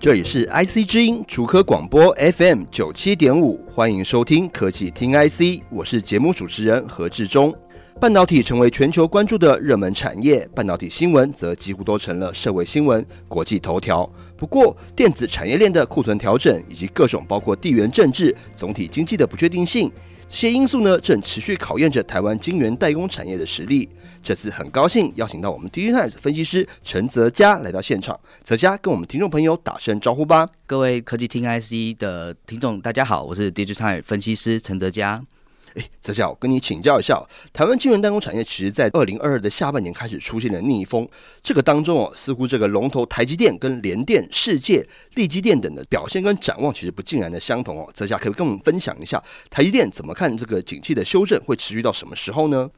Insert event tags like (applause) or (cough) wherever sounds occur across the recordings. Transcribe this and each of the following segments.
这里是 IC 之音主科广播 FM 九七点五，欢迎收听科技听 IC，我是节目主持人何志忠。半导体成为全球关注的热门产业，半导体新闻则几乎都成了社会新闻、国际头条。不过，电子产业链的库存调整以及各种包括地缘政治、总体经济的不确定性，这些因素呢，正持续考验着台湾晶圆代工产业的实力。这次很高兴邀请到我们 DigiTimes 分析师陈泽佳来到现场，泽佳跟我们听众朋友打声招呼吧。各位科技听 IC 的听众，大家好，我是 DigiTimes 分析师陈泽佳。哎，泽嘉，我跟你请教一下，台湾晶圆代工产业其实在二零二二的下半年开始出现了逆风，这个当中哦，似乎这个龙头台积电跟联电、世界、力积电等的表现跟展望其实不尽然的相同哦。泽嘉可以跟我们分享一下，台积电怎么看这个景气的修正会持续到什么时候呢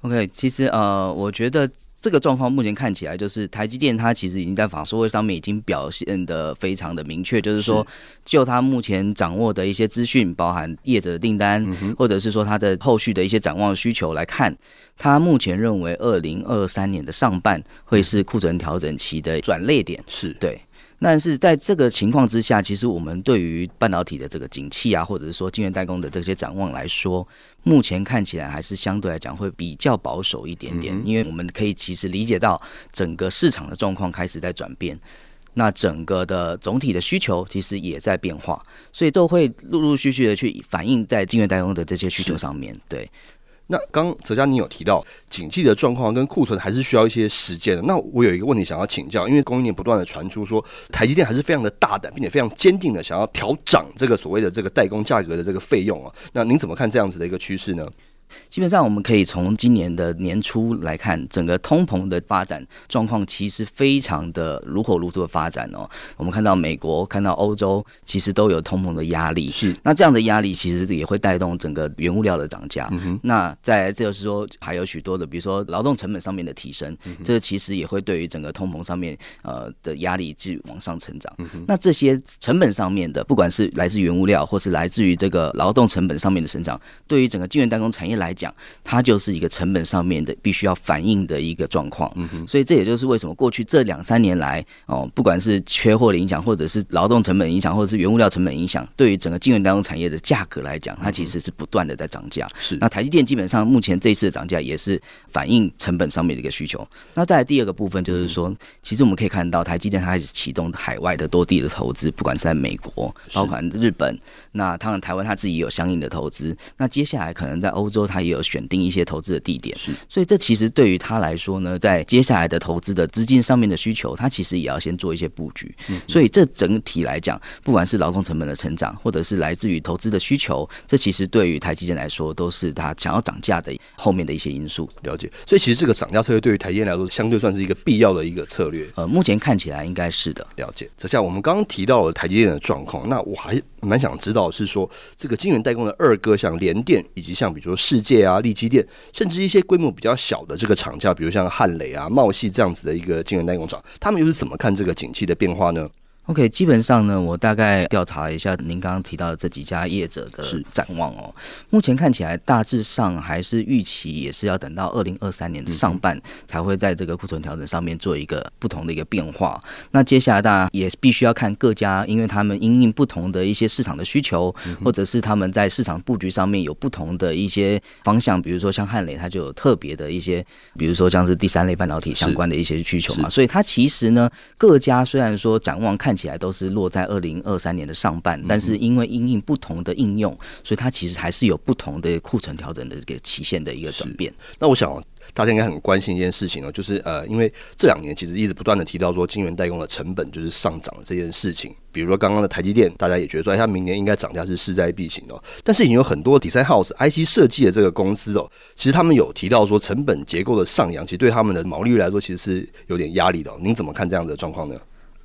？OK，其实呃，我觉得这个状况目前看起来就是台积电它其实已经在法说会上面已经表现的非常的明确，就是说就它目前掌握的一些资讯，包含业者的订单，或者是说它的后续的一些展望需求来看，它目前认为二零二三年的上半会是库存调整期的转捩点，是。对。但是在这个情况之下，其实我们对于半导体的这个景气啊，或者是说晶圆代工的这些展望来说，目前看起来还是相对来讲会比较保守一点点，因为我们可以其实理解到整个市场的状况开始在转变，那整个的总体的需求其实也在变化，所以都会陆陆续续的去反映在晶圆代工的这些需求上面，对。那刚泽佳，你有提到景气的状况跟库存还是需要一些时间的。那我有一个问题想要请教，因为供应链不断的传出说，台积电还是非常的大胆，并且非常坚定的想要调涨这个所谓的这个代工价格的这个费用啊。那您怎么看这样子的一个趋势呢？基本上，我们可以从今年的年初来看，整个通膨的发展状况其实非常的如火如荼的发展哦。我们看到美国、看到欧洲，其实都有通膨的压力。是，那这样的压力其实也会带动整个原物料的涨价。嗯。那再来就是说，还有许多的，比如说劳动成本上面的提升，这个其实也会对于整个通膨上面呃的压力继续往上成长。那这些成本上面的，不管是来自原物料，或是来自于这个劳动成本上面的成长，对于整个晶圆代工产业来讲，它就是一个成本上面的必须要反映的一个状况，嗯哼，所以这也就是为什么过去这两三年来，哦，不管是缺货的影响，或者是劳动成本影响，或者是原物料成本影响，对于整个晶圆代工产业的价格来讲，它其实是不断的在涨价。是，那台积电基本上目前这一次的涨价也是反映成本上面的一个需求。那再来第二个部分就是说，其实我们可以看到台积电它开始启动海外的多地的投资，不管是在美国，包括日本，那当然台湾它自己有相应的投资。那接下来可能在欧洲，它也有选定一些投资的地点，是，所以这其实对于他来说呢，在接下来的投资的资金上面的需求，他其实也要先做一些布局。嗯，所以这整体来讲，不管是劳动成本的成长，或者是来自于投资的需求，这其实对于台积电来说，都是他想要涨价的后面的一些因素。了解，所以其实这个涨价策略对于台积电来说，相对算是一个必要的一个策略。呃，目前看起来应该是的。了解，这下我们刚刚提到了台积电的状况，那我还蛮想知道是说，这个晶圆代工的二哥，像联电，以及像比如说世界啊、力积电。甚至一些规模比较小的这个厂家，比如像汉磊啊、茂系这样子的一个晶圆代工厂，他们又是怎么看这个景气的变化呢？OK，基本上呢，我大概调查了一下您刚刚提到的这几家业者的展望哦。目前看起来大致上还是预期，也是要等到二零二三年的上半才会在这个库存调整上面做一个不同的一个变化。那接下来大家也必须要看各家，因为他们因应不同的一些市场的需求，或者是他们在市场布局上面有不同的一些方向。比如说像汉磊，它就有特别的一些，比如说像是第三类半导体相关的一些需求嘛。所以它其实呢，各家虽然说展望看。看起来都是落在二零二三年的上半，但是因为因应不同的应用，所以它其实还是有不同的库存调整的这个期限的一个转变。那我想大家应该很关心一件事情哦，就是呃，因为这两年其实一直不断的提到说晶圆代工的成本就是上涨这件事情。比如说刚刚的台积电，大家也觉得说它明年应该涨价是势在必行哦。但是已经有很多 design house IC 设计的这个公司哦，其实他们有提到说成本结构的上扬，其实对他们的毛利率来说其实是有点压力的。您怎么看这样的状况呢？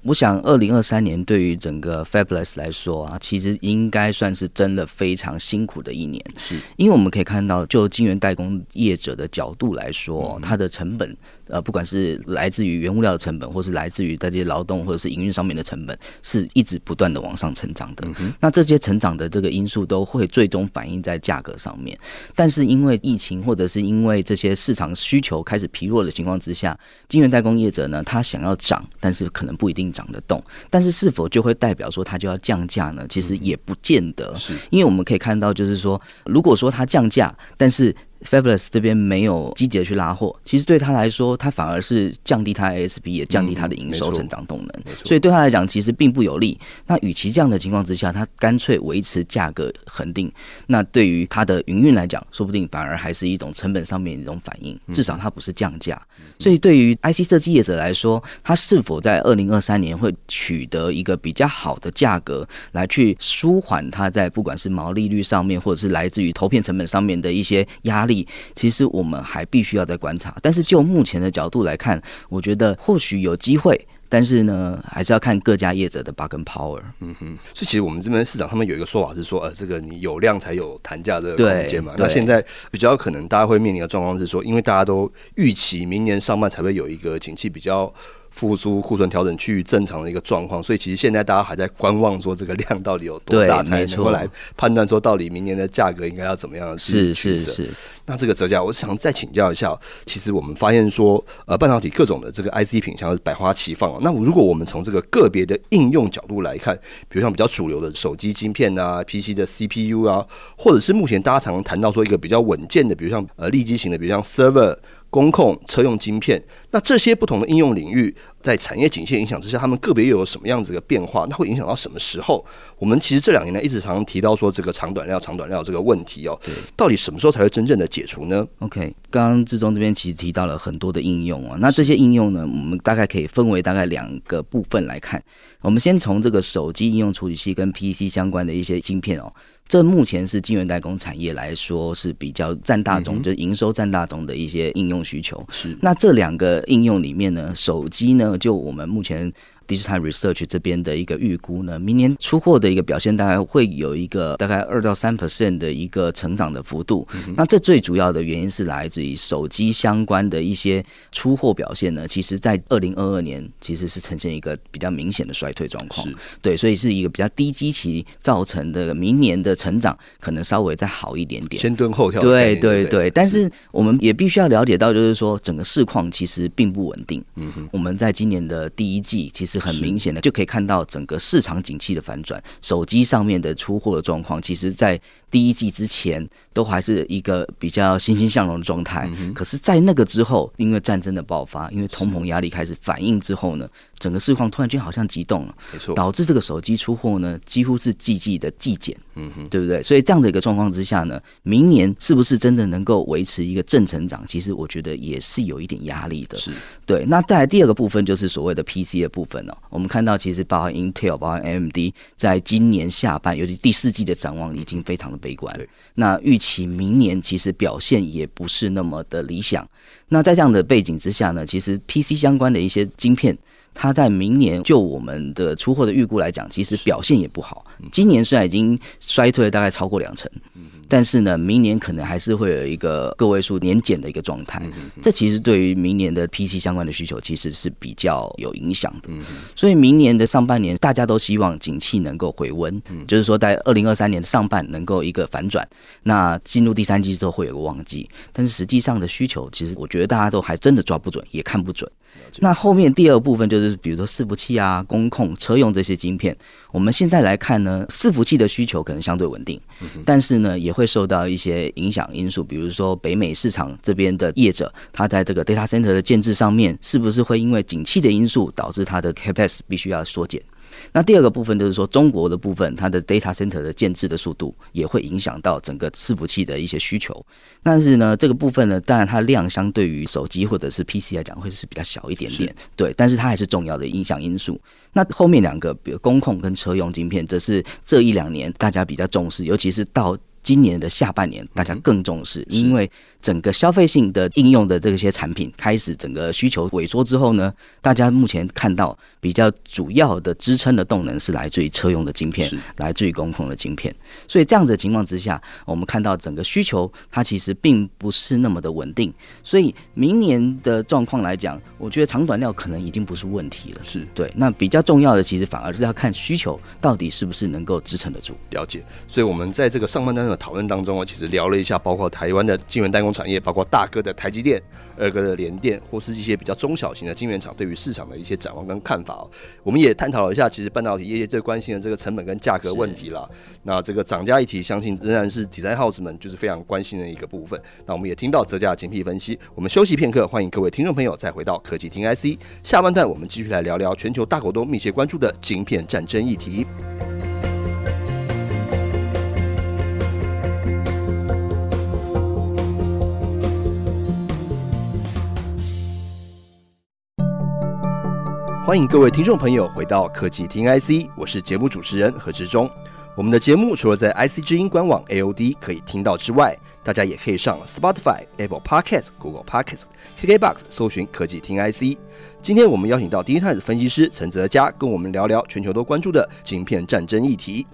我想，二零二三年对于整个 Fabulous 来说啊，其实应该算是真的非常辛苦的一年。是，因为我们可以看到，就晶圆代工业者的角度来说，它的成本，呃，不管是来自于原物料的成本，或是来自于这些劳动或者是营运上面的成本，是一直不断的往上成长的。那这些成长的这个因素都会最终反映在价格上面。但是因为疫情，或者是因为这些市场需求开始疲弱的情况之下，晶圆代工业者呢，他想要涨，但是可能不一定。涨得动，但是是否就会代表说它就要降价呢？其实也不见得，是因为我们可以看到，就是说，如果说它降价，但是 Fabless 这边没有积极的去拉货，其实对他来说，他反而是降低他 ASP，也降低他的营收成长动能，嗯、所以对他来讲，其实并不有利。那与其这样的情况之下，他干脆维持价格恒定，那对于他的营运来讲，说不定反而还是一种成本上面的一种反应，至少它不是降价。所以对于 IC 设计业者来说，他是否在二零二三年会取得一个比较好的价格，来去舒缓他在不管是毛利率上面，或者是来自于投片成本上面的一些压力。其实我们还必须要再观察，但是就目前的角度来看，我觉得或许有机会，但是呢，还是要看各家业者的 bargain power。嗯哼，所以其实我们这边市场他们有一个说法是说，呃，这个你有量才有谈价的空间嘛。那现在比较可能大家会面临的状况是说，因为大家都预期明年上半才会有一个景气比较。复苏库存调整趋于正常的一个状况，所以其实现在大家还在观望，说这个量到底有多大，才能够来判断说到底明年的价格应该要怎么样的是是是。那这个折价，我想再请教一下，其实我们发现说，呃，半导体各种的这个 IC 品像是百花齐放。那如果我们从这个个别的应用角度来看，比如像比较主流的手机晶片啊、PC 的 CPU 啊，或者是目前大家常常谈到说一个比较稳健的，比如像呃立基型的，比如像 server。工控、车用晶片，那这些不同的应用领域，在产业景气影响之下，他们个别又有什么样子的变化？那会影响到什么时候？我们其实这两年呢，一直常常提到说这个长短料、长短料这个问题哦。对，到底什么时候才会真正的解除呢？OK，刚刚志忠这边其实提到了很多的应用啊，那这些应用呢，我们大概可以分为大概两个部分来看。我们先从这个手机应用处理器跟 PC 相关的一些晶片哦。这目前是晶圆代工产业来说是比较占大宗，就是营收占大宗的一些应用需求。是，那这两个应用里面呢，手机呢，就我们目前。DigiTime Research 这边的一个预估呢，明年出货的一个表现大概会有一个大概二到三 percent 的一个成长的幅度。嗯、那这最主要的原因是来自于手机相关的一些出货表现呢，其实在二零二二年其实是呈现一个比较明显的衰退状况。对，所以是一个比较低基期造成的，明年的成长可能稍微再好一点点。先蹲后跳。对对对，但是我们也必须要了解到，就是说整个市况其实并不稳定。嗯哼，我们在今年的第一季其实。很明显的就可以看到整个市场景气的反转，手机上面的出货的状况，其实在第一季之前都还是一个比较欣欣向荣的状态。可是，在那个之后，因为战争的爆发，因为通膨压力开始反应之后呢，整个市况突然间好像急动了，没错，导致这个手机出货呢几乎是季季的季减，嗯哼，对不对？所以这样的一个状况之下呢，明年是不是真的能够维持一个正成长？其实我觉得也是有一点压力的。是，对。那再来第二个部分就是所谓的 PC 的部分哦。我们看到其实包含 Intel、包含 AMD，在今年下半，尤其第四季的展望已经非常的悲观。那预期明年其实表现也不是那么的理想。那在这样的背景之下呢，其实 PC 相关的一些晶片。它在明年就我们的出货的预估来讲，其实表现也不好。今年虽然已经衰退了大概超过两成，但是呢，明年可能还是会有一个个位数年减的一个状态。这其实对于明年的 PC 相关的需求其实是比较有影响的。所以明年的上半年，大家都希望景气能够回温，就是说在二零二三年的上半能够一个反转。那进入第三季之后会有个旺季，但是实际上的需求，其实我觉得大家都还真的抓不准，也看不准。那后面第二部分就是，比如说伺服器啊、工控、车用这些晶片，我们现在来看呢，伺服器的需求可能相对稳定，但是呢，也会受到一些影响因素，比如说北美市场这边的业者，他在这个 data center 的建制上面，是不是会因为景气的因素，导致他的 CapEx 必须要缩减？那第二个部分就是说，中国的部分，它的 data center 的建制的速度也会影响到整个伺服器的一些需求。但是呢，这个部分呢，当然它量相对于手机或者是 PC 来讲，会是比较小一点点，对。但是它还是重要的影响因素。那后面两个，比如工控跟车用晶片，这是这一两年大家比较重视，尤其是到。今年的下半年大家更重视，因为整个消费性的应用的这些产品开始整个需求萎缩之后呢，大家目前看到比较主要的支撑的动能是来自于车用的晶片，来自于工控的晶片。所以这样的情况之下，我们看到整个需求它其实并不是那么的稳定。所以明年的状况来讲，我觉得长短料可能已经不是问题了。是对，那比较重要的其实反而是要看需求到底是不是能够支撑得住。了解。所以我们在这个上半段讨论当中啊，其实聊了一下，包括台湾的晶圆代工产业，包括大哥的台积电、二哥的联电，或是一些比较中小型的晶圆厂对于市场的一些展望跟看法哦。我们也探讨了一下，其实半导体业界最关心的这个成本跟价格问题了。那这个涨价议题，相信仍然是 Design House 们就是非常关心的一个部分。那我们也听到折价的精辟分析。我们休息片刻，欢迎各位听众朋友再回到科技听 IC 下半段，我们继续来聊聊全球大股东密切关注的晶片战争议题。欢迎各位听众朋友回到科技听 IC，我是节目主持人何志忠。我们的节目除了在 IC 之音官网 AOD 可以听到之外，大家也可以上 Spotify、Apple Podcast、Google Podcast、KKBox 搜寻科技听 IC。今天我们邀请到第一泰的分析师陈泽佳，跟我们聊聊全球都关注的晶片战争议题。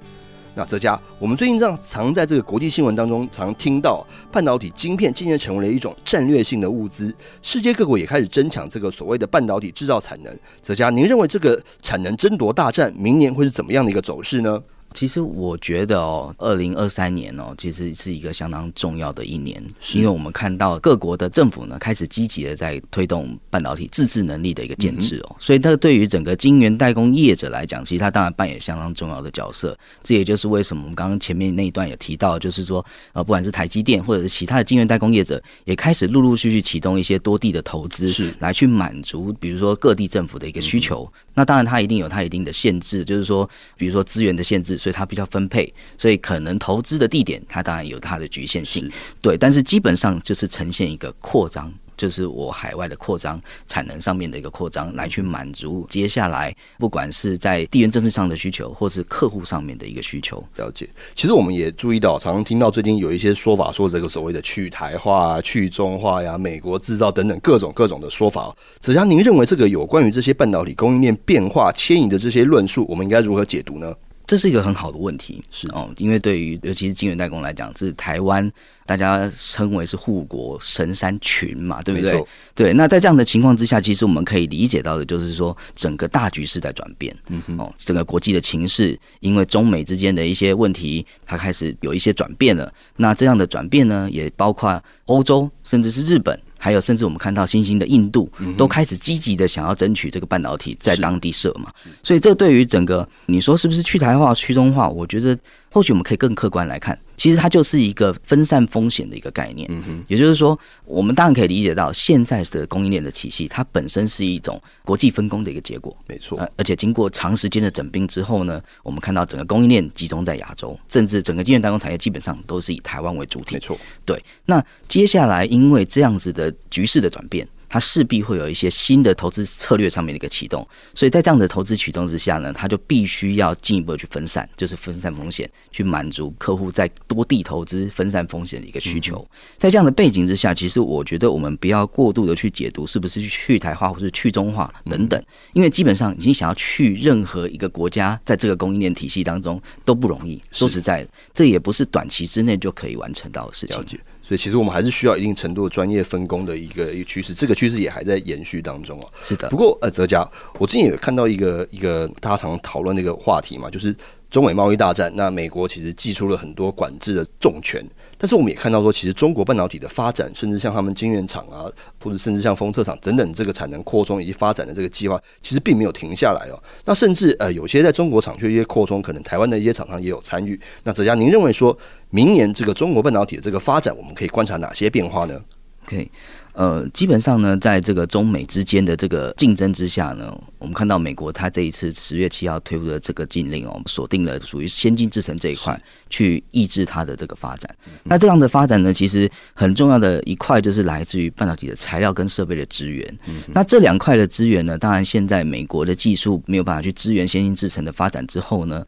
那泽佳，我们最近这样常在这个国际新闻当中常听到，半导体晶片渐渐成为了一种战略性的物资，世界各国也开始争抢这个所谓的半导体制造产能。泽佳，您认为这个产能争夺大战明年会是怎么样的一个走势呢？其实我觉得哦，二零二三年哦，其实是一个相当重要的一年，是因为我们看到各国的政府呢开始积极的在推动半导体自制能力的一个建制哦，所以它对于整个晶圆代工业者来讲，其实它当然扮演相当重要的角色。这也就是为什么我们刚刚前面那一段有提到，就是说呃，不管是台积电或者是其他的晶圆代工业者，也开始陆陆续续启动一些多地的投资，是来去满足比如说各地政府的一个需求。那当然它一定有它一定的限制，就是说比如说资源的限制。所以它比较分配，所以可能投资的地点，它当然有它的局限性，对。但是基本上就是呈现一个扩张，就是我海外的扩张，产能上面的一个扩张，来去满足接下来不管是在地缘政治上的需求，或是客户上面的一个需求。了解。其实我们也注意到，常常听到最近有一些说法，说这个所谓的去台化、去中化呀、美国制造等等各种各种的说法。子嘉，您认为这个有关于这些半导体供应链变化迁移的这些论述，我们应该如何解读呢？这是一个很好的问题，是哦，因为对于尤其是晶圆代工来讲，是台湾大家称为是护国神山群嘛，对不对？对，那在这样的情况之下，其实我们可以理解到的就是说，整个大局势在转变，嗯哼，哦，整个国际的情势，因为中美之间的一些问题，它开始有一些转变了。那这样的转变呢，也包括欧洲，甚至是日本。还有，甚至我们看到新兴的印度都开始积极的想要争取这个半导体在当地设嘛，所以这对于整个你说是不是去台化、去中化，我觉得。或许我们可以更客观来看，其实它就是一个分散风险的一个概念。嗯哼，也就是说，我们当然可以理解到，现在的供应链的体系，它本身是一种国际分工的一个结果。没错，而且经过长时间的整并之后呢，我们看到整个供应链集中在亚洲，甚至整个晶圆代工产业基本上都是以台湾为主体。没错，对。那接下来因为这样子的局势的转变。它势必会有一些新的投资策略上面的一个启动，所以在这样的投资启动之下呢，它就必须要进一步去分散，就是分散风险，去满足客户在多地投资分散风险的一个需求。在这样的背景之下，其实我觉得我们不要过度的去解读是不是去台化或是去中化等等，因为基本上已经想要去任何一个国家，在这个供应链体系当中都不容易。说实在的，这也不是短期之内就可以完成到的事情。所以其实我们还是需要一定程度的专业分工的一个一个趋势，这个趋势也还在延续当中哦。是的。不过呃，泽佳，我最近也看到一个一个大家常讨论的一个话题嘛，就是中美贸易大战。那美国其实祭出了很多管制的重拳，但是我们也看到说，其实中国半导体的发展，甚至像他们晶圆厂啊，或者甚至像封测厂等等这个产能扩充以及发展的这个计划，其实并没有停下来哦。那甚至呃，有些在中国厂区一些扩充，可能台湾的一些厂商也有参与。那哲佳，您认为说？明年这个中国半导体的这个发展，我们可以观察哪些变化呢？OK，呃，基本上呢，在这个中美之间的这个竞争之下呢，我们看到美国它这一次十月七号推出的这个禁令哦，锁定了属于先进制程这一块，去抑制它的这个发展。那这样的发展呢，其实很重要的一块就是来自于半导体的材料跟设备的资源。那这两块的资源呢，当然现在美国的技术没有办法去支援先进制程的发展之后呢。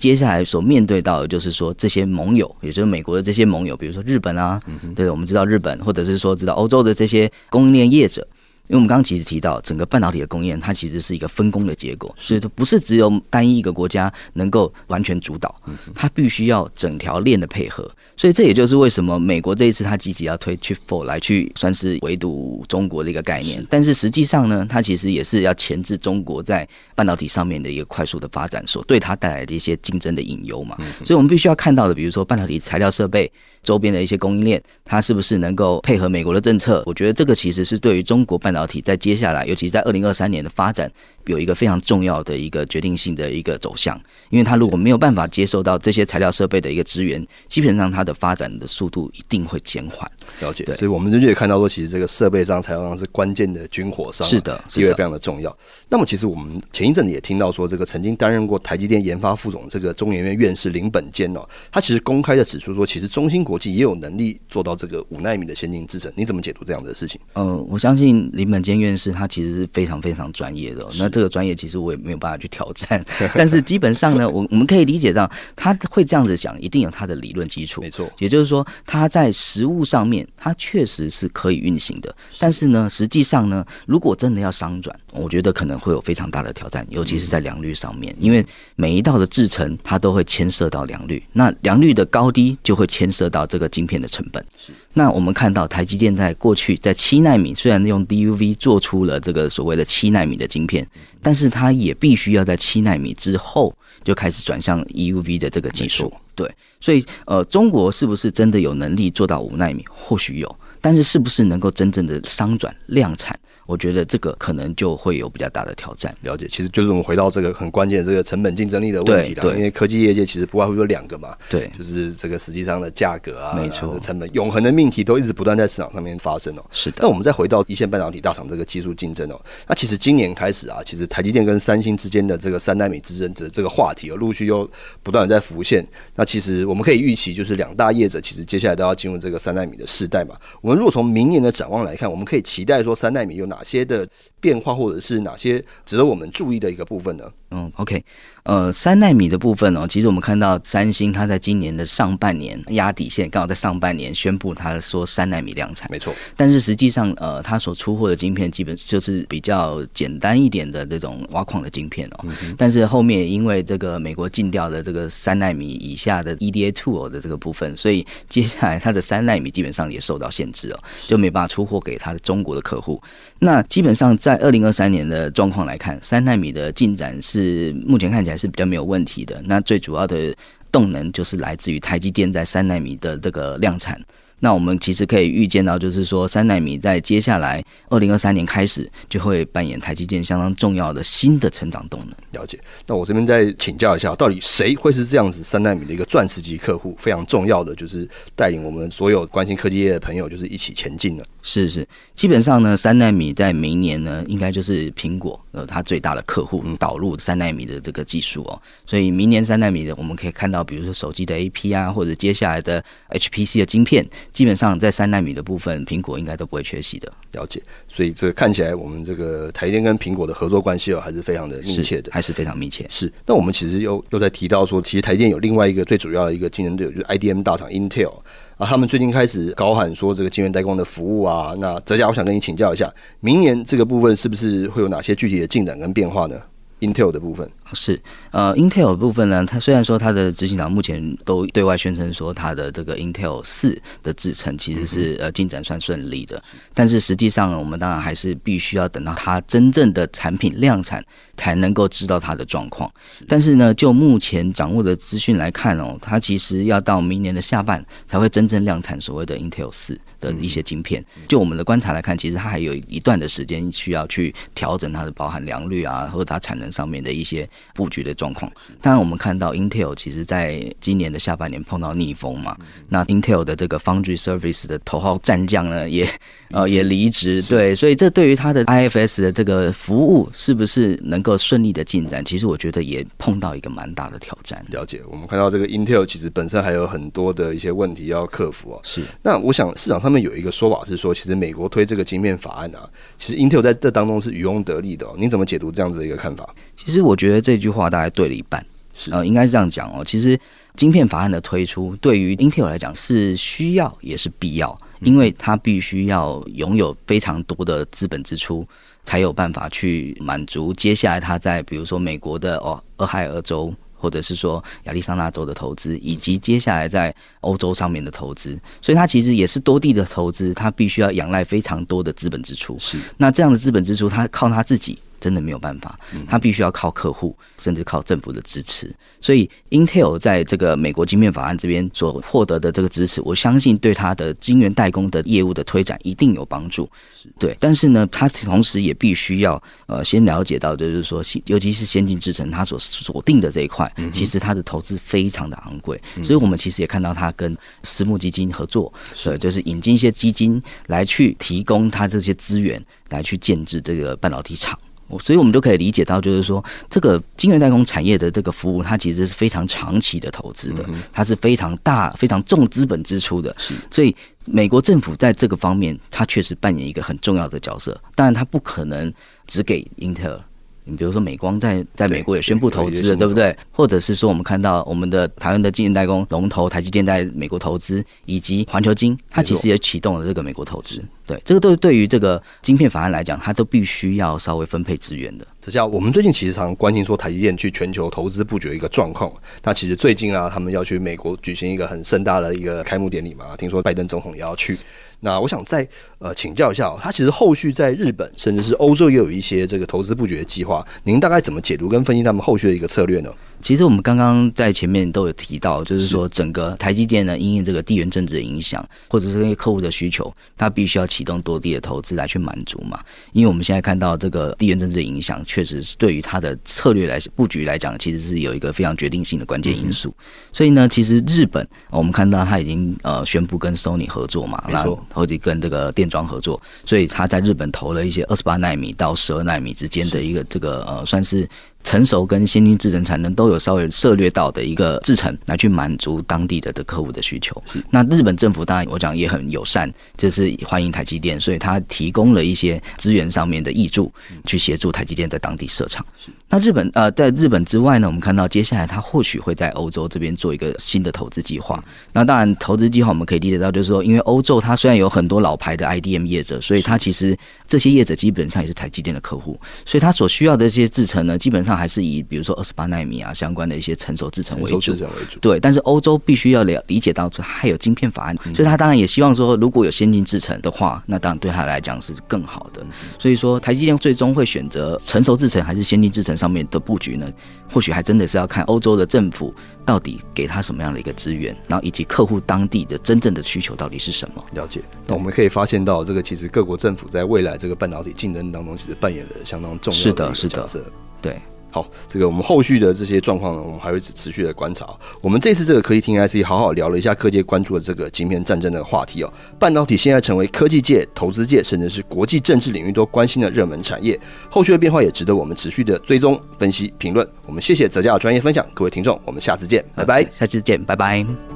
接下来所面对到的就是说，这些盟友，也就是美国的这些盟友，比如说日本啊，对，我们知道日本，或者是说知道欧洲的这些供应链业者。因为我们刚刚其实提到，整个半导体的供应链，它其实是一个分工的结果，所以它不是只有单一一个国家能够完全主导，它必须要整条链的配合。所以这也就是为什么美国这一次它积极要推 Chip Four 来去算是围堵中国的一个概念，但是实际上呢，它其实也是要钳制中国在半导体上面的一个快速的发展，所对它带来的一些竞争的隐忧嘛。所以我们必须要看到的，比如说半导体材料设备。周边的一些供应链，它是不是能够配合美国的政策？我觉得这个其实是对于中国半导体在接下来，尤其是在二零二三年的发展，有一个非常重要的一个决定性的一个走向。因为它如果没有办法接受到这些材料设备的一个资源，基本上它的发展的速度一定会减缓。了解，所以我们就可以看到说，其实这个设备上、材料上是关键的军火商，是的，地位非常的重要。那么，其实我们前一阵子也听到说，这个曾经担任过台积电研发副总这个中研院院士林本坚哦，他其实公开的指出说，其实中芯国际也有能力做到这个五纳米的先进制程。你怎么解读这样的事情？呃，我相信林本坚院士他其实是非常非常专业的。那这个专业其实我也没有办法去挑战，(laughs) 但是基本上呢，我我们可以理解到他会这样子想，一定有他的理论基础。没错，也就是说他在实物上面，他确实。是可以运行的，但是呢，实际上呢，如果真的要商转，我觉得可能会有非常大的挑战，尤其是在良率上面，因为每一道的制程它都会牵涉到良率，那良率的高低就会牵涉到这个晶片的成本。那我们看到台积电在过去在七纳米虽然用 DUV 做出了这个所谓的七纳米的晶片，但是它也必须要在七纳米之后就开始转向 EUV 的这个技术。对，所以呃，中国是不是真的有能力做到五纳米？或许有。但是是不是能够真正的商转量产？我觉得这个可能就会有比较大的挑战。了解，其实就是我们回到这个很关键的这个成本竞争力的问题了。因为科技业界其实不外乎就两个嘛，对，就是这个实际上的价格啊，没错，成本永恒的命题都一直不断在市场上面发生哦。是的。那我们再回到一线半导体大厂这个技术竞争哦，那其实今年开始啊，其实台积电跟三星之间的这个三纳米之争的这个话题，哦，陆续又不断的在浮现。那其实我们可以预期，就是两大业者其实接下来都要进入这个三纳米的世代嘛。我我们如果从明年的展望来看，我们可以期待说三纳米有哪些的变化，或者是哪些值得我们注意的一个部分呢？嗯，OK，呃，三纳米的部分哦，其实我们看到三星它在今年的上半年压底线，刚好在上半年宣布它说三纳米量产，没错。但是实际上，呃，它所出货的晶片基本就是比较简单一点的这种挖矿的晶片哦。嗯、但是后面因为这个美国禁掉了这个三纳米以下的 EDA tool 的这个部分，所以接下来它的三纳米基本上也受到限制哦，就没办法出货给它的中国的客户。那基本上在二零二三年的状况来看，三纳米的进展是。是目前看起来是比较没有问题的。那最主要的动能就是来自于台积电在三纳米的这个量产。那我们其实可以预见到，就是说三纳米在接下来二零二三年开始就会扮演台积电相当重要的新的成长动能。了解。那我这边再请教一下，到底谁会是这样子三纳米的一个钻石级客户？非常重要的就是带领我们所有关心科技业的朋友，就是一起前进了。是是，基本上呢，三纳米在明年呢，应该就是苹果呃它最大的客户导入三纳米的这个技术哦。所以明年三纳米的，我们可以看到，比如说手机的 AP 啊，或者接下来的 HPC 的晶片。基本上在三纳米的部分，苹果应该都不会缺席的。了解，所以这个看起来，我们这个台积电跟苹果的合作关系哦，还是非常的密切的，还是非常密切。是。那我们其实又又在提到说，其实台积电有另外一个最主要的一个竞争对手，就是 IDM 大厂 Intel 啊，他们最近开始高喊说这个晶圆代工的服务啊。那哲嘉，我想跟你请教一下，明年这个部分是不是会有哪些具体的进展跟变化呢？Intel 的部分。是，呃，Intel 的部分呢，它虽然说它的执行长目前都对外宣称说它的这个 Intel 四的制程其实是呃进展算顺利的，但是实际上呢，我们当然还是必须要等到它真正的产品量产才能够知道它的状况。但是呢，就目前掌握的资讯来看哦，它其实要到明年的下半才会真正量产所谓的 Intel 四的一些晶片。就我们的观察来看，其实它还有一段的时间需要去调整它的包含良率啊，或者它产能上面的一些。布局的状况，当然我们看到 Intel 其实在今年的下半年碰到逆风嘛，那 Intel 的这个 Foundry Service 的头号战将呢，也 (laughs) 呃也离职，对，所以这对于它的 IFS 的这个服务是不是能够顺利的进展，其实我觉得也碰到一个蛮大的挑战。了解，我们看到这个 Intel 其实本身还有很多的一些问题要克服哦。是，那我想市场上面有一个说法是说，其实美国推这个晶片法案啊，其实 Intel 在这当中是渔翁得利的哦。您怎么解读这样子的一个看法？其实我觉得这句话大概对了一半，是呃，应该是这样讲哦。其实晶片法案的推出，对于 Intel 来讲是需要也是必要，因为它必须要拥有非常多的资本支出，才有办法去满足接下来它在比如说美国的哦，俄亥俄州。或者是说亚利桑那州的投资，以及接下来在欧洲上面的投资，所以它其实也是多地的投资，它必须要仰赖非常多的资本支出。是，那这样的资本支出，它靠它自己。真的没有办法，他必须要靠客户，甚至靠政府的支持。所以，Intel 在这个美国晶片法案这边所获得的这个支持，我相信对他的晶圆代工的业务的推展一定有帮助。对，但是呢，他同时也必须要呃先了解到，就是说，尤其是先进制程，它所锁定的这一块，其实它的投资非常的昂贵。所以我们其实也看到他跟私募基金合作，对，就是引进一些基金来去提供它这些资源，来去建制这个半导体厂。所以，我们就可以理解到，就是说，这个晶圆代工产业的这个服务，它其实是非常长期的投资的，它是非常大、非常重资本支出的。是，所以美国政府在这个方面，它确实扮演一个很重要的角色。当然，它不可能只给英特尔。你比如说，美光在在美国也宣布投资了，对不对？或者是说，我们看到我们的台湾的晶圆代工龙头台积电在美国投资，以及环球晶，它其实也启动了这个美国投资。对，这个对对于这个晶片法案来讲，它都必须要稍微分配资源的。这叫我们最近其实常关心说台积电去全球投资布局的一个状况。那其实最近啊，他们要去美国举行一个很盛大的一个开幕典礼嘛，听说拜登总统也要去。那我想再呃请教一下，他其实后续在日本甚至是欧洲也有一些这个投资布局的计划，您大概怎么解读跟分析他们后续的一个策略呢？其实我们刚刚在前面都有提到，就是说整个台积电呢，因应这个地缘政治的影响，或者是那些客户的需求，它必须要启动多地的投资来去满足嘛。因为我们现在看到这个地缘政治的影响，确实是对于它的策略来布局来讲，其实是有一个非常决定性的关键因素。所以呢，其实日本我们看到它已经呃宣布跟 Sony 合作嘛，然后，或者跟这个电装合作，所以它在日本投了一些二十八纳米到十二纳米之间的一个这个呃算是。成熟跟先进制程产能都有稍微涉略到的一个制程，来去满足当地的的客户的需求。那日本政府当然我讲也很友善，就是欢迎台积电，所以他提供了一些资源上面的益助，去协助台积电在当地设厂。那日本呃，在日本之外呢，我们看到接下来他或许会在欧洲这边做一个新的投资计划。那当然投资计划我们可以理解到，就是说，因为欧洲它虽然有很多老牌的 IDM 业者，所以它其实这些业者基本上也是台积电的客户，所以它所需要的这些制程呢，基本上。那还是以比如说二十八纳米啊相关的一些成熟制程为主，对。但是欧洲必须要了理解到，它还有晶片法案，所以他当然也希望说，如果有先进制程的话，那当然对他来讲是更好的。所以说，台积电最终会选择成熟制程还是先进制程上面的布局呢？或许还真的是要看欧洲的政府到底给他什么样的一个资源，然后以及客户当地的真正的需求到底是什么。了解。那我们可以发现到，这个其实各国政府在未来这个半导体竞争当中，其实扮演了相当重要的角色。是的，是的，对。好，这个我们后续的这些状况呢，我们还会持续的观察。我们这次这个科技听 IC 好好聊了一下科技关注的这个晶片战争的话题哦。半导体现在成为科技界、投资界，甚至是国际政治领域都关心的热门产业。后续的变化也值得我们持续的追踪、分析、评论。我们谢谢泽嘉的专业分享，各位听众，我们下次见，拜拜。下次见，拜拜。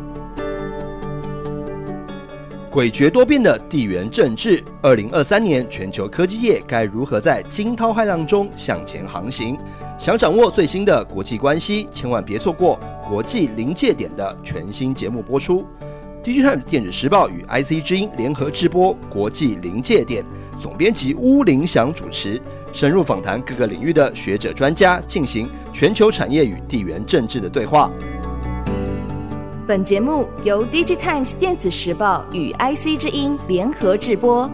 诡谲多变的地缘政治，二零二三年全球科技业该如何在惊涛骇浪中向前航行？想掌握最新的国际关系，千万别错过《国际临界点》的全新节目播出。DigiTimes 电子时报与 IC 之音联合制播《国际临界点》，总编辑巫林祥主持，深入访谈各个领域的学者专家，进行全球产业与地缘政治的对话。本节目由 DigiTimes 电子时报与 IC 之音联合制播。